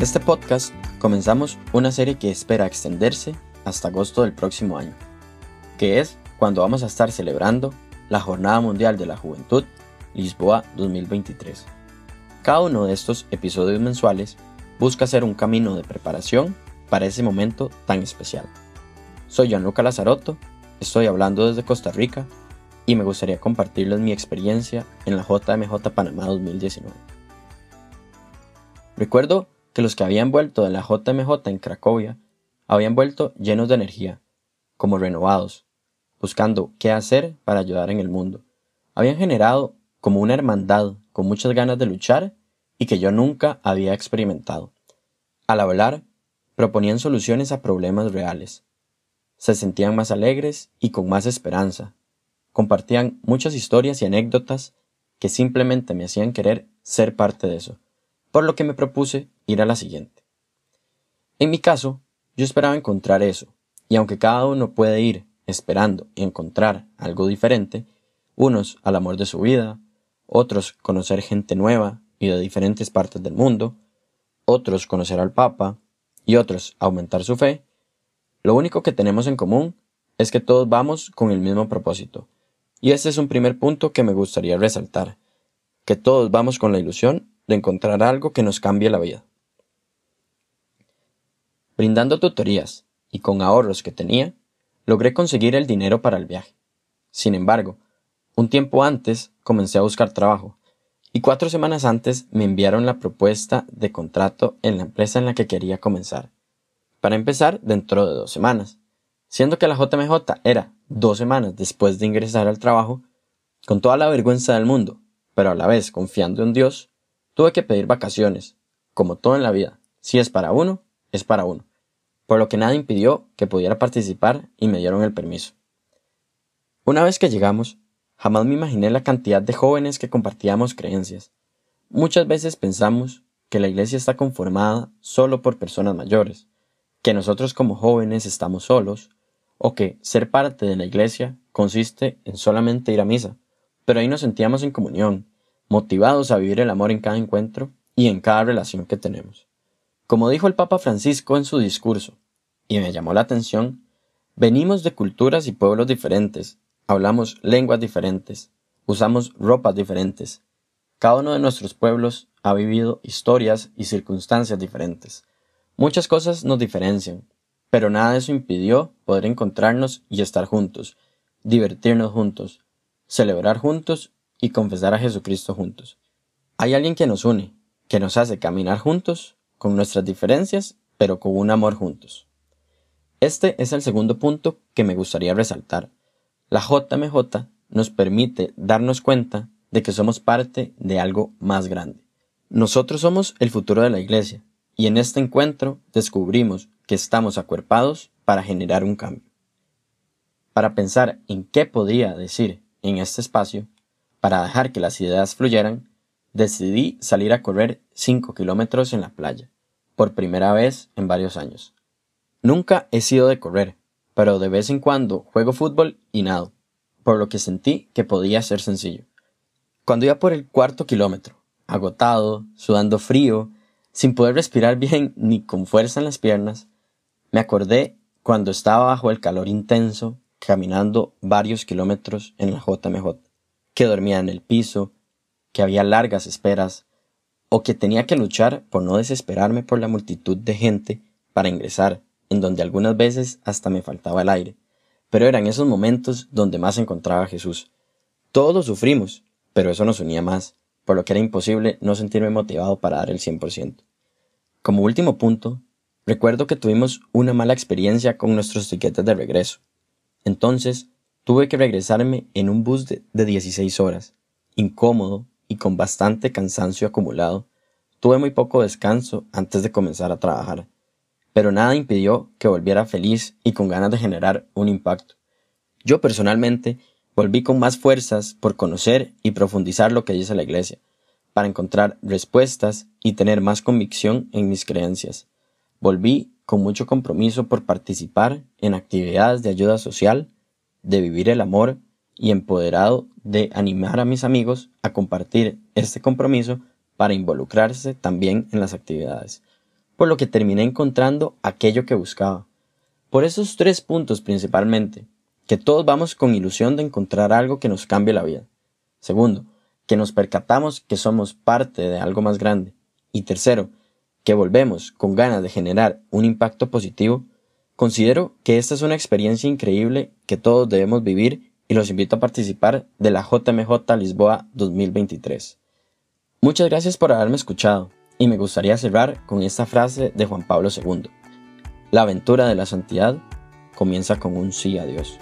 este podcast comenzamos una serie que espera extenderse hasta agosto del próximo año, que es cuando vamos a estar celebrando la Jornada Mundial de la Juventud Lisboa 2023. Cada uno de estos episodios mensuales busca ser un camino de preparación para ese momento tan especial. Soy Gianluca Lazarotto, estoy hablando desde Costa Rica y me gustaría compartirles mi experiencia en la JMJ Panamá 2019. Recuerdo que los que habían vuelto de la JMJ en Cracovia habían vuelto llenos de energía, como renovados, buscando qué hacer para ayudar en el mundo. Habían generado como una hermandad con muchas ganas de luchar y que yo nunca había experimentado. Al hablar, proponían soluciones a problemas reales. Se sentían más alegres y con más esperanza. Compartían muchas historias y anécdotas que simplemente me hacían querer ser parte de eso por lo que me propuse ir a la siguiente. En mi caso, yo esperaba encontrar eso, y aunque cada uno puede ir esperando encontrar algo diferente, unos al amor de su vida, otros conocer gente nueva y de diferentes partes del mundo, otros conocer al Papa y otros aumentar su fe, lo único que tenemos en común es que todos vamos con el mismo propósito. Y este es un primer punto que me gustaría resaltar, que todos vamos con la ilusión de encontrar algo que nos cambie la vida. Brindando tutorías y con ahorros que tenía, logré conseguir el dinero para el viaje. Sin embargo, un tiempo antes comencé a buscar trabajo y cuatro semanas antes me enviaron la propuesta de contrato en la empresa en la que quería comenzar. Para empezar dentro de dos semanas. Siendo que la JMJ era dos semanas después de ingresar al trabajo, con toda la vergüenza del mundo, pero a la vez confiando en Dios, Tuve que pedir vacaciones, como todo en la vida. Si es para uno, es para uno. Por lo que nada impidió que pudiera participar y me dieron el permiso. Una vez que llegamos, jamás me imaginé la cantidad de jóvenes que compartíamos creencias. Muchas veces pensamos que la iglesia está conformada solo por personas mayores, que nosotros como jóvenes estamos solos, o que ser parte de la iglesia consiste en solamente ir a misa, pero ahí nos sentíamos en comunión, motivados a vivir el amor en cada encuentro y en cada relación que tenemos. Como dijo el Papa Francisco en su discurso, y me llamó la atención, venimos de culturas y pueblos diferentes, hablamos lenguas diferentes, usamos ropas diferentes. Cada uno de nuestros pueblos ha vivido historias y circunstancias diferentes. Muchas cosas nos diferencian, pero nada de eso impidió poder encontrarnos y estar juntos, divertirnos juntos, celebrar juntos y confesar a Jesucristo juntos. Hay alguien que nos une, que nos hace caminar juntos, con nuestras diferencias, pero con un amor juntos. Este es el segundo punto que me gustaría resaltar. La JMJ nos permite darnos cuenta de que somos parte de algo más grande. Nosotros somos el futuro de la Iglesia, y en este encuentro descubrimos que estamos acuerpados para generar un cambio. Para pensar en qué podría decir en este espacio, para dejar que las ideas fluyeran, decidí salir a correr 5 kilómetros en la playa, por primera vez en varios años. Nunca he sido de correr, pero de vez en cuando juego fútbol y nado, por lo que sentí que podía ser sencillo. Cuando iba por el cuarto kilómetro, agotado, sudando frío, sin poder respirar bien ni con fuerza en las piernas, me acordé cuando estaba bajo el calor intenso, caminando varios kilómetros en la JMJ que dormía en el piso, que había largas esperas, o que tenía que luchar por no desesperarme por la multitud de gente para ingresar, en donde algunas veces hasta me faltaba el aire. Pero eran esos momentos donde más encontraba a Jesús. Todos sufrimos, pero eso nos unía más, por lo que era imposible no sentirme motivado para dar el 100%. Como último punto, recuerdo que tuvimos una mala experiencia con nuestros tiquetes de regreso. Entonces, Tuve que regresarme en un bus de, 16 horas, incómodo y con bastante cansancio acumulado. Tuve muy poco descanso antes de comenzar a trabajar, pero nada impidió que volviera feliz y con ganas de generar un impacto. Yo personalmente volví con más fuerzas por conocer y profundizar lo que dice la Iglesia, para encontrar respuestas y tener más convicción en mis creencias. Volví con mucho compromiso por participar en actividades de ayuda social, de vivir el amor y empoderado de animar a mis amigos a compartir este compromiso para involucrarse también en las actividades. por lo que terminé encontrando aquello que buscaba. Por esos tres puntos principalmente, que todos vamos con ilusión de encontrar algo que nos cambie la vida. Segundo, que nos percatamos que somos parte de algo más grande. Y tercero, que volvemos con ganas de generar un impacto positivo, considero que esta es una experiencia increíble que todos debemos vivir y los invito a participar de la JMJ Lisboa 2023. Muchas gracias por haberme escuchado y me gustaría cerrar con esta frase de Juan Pablo II. La aventura de la santidad comienza con un sí a Dios.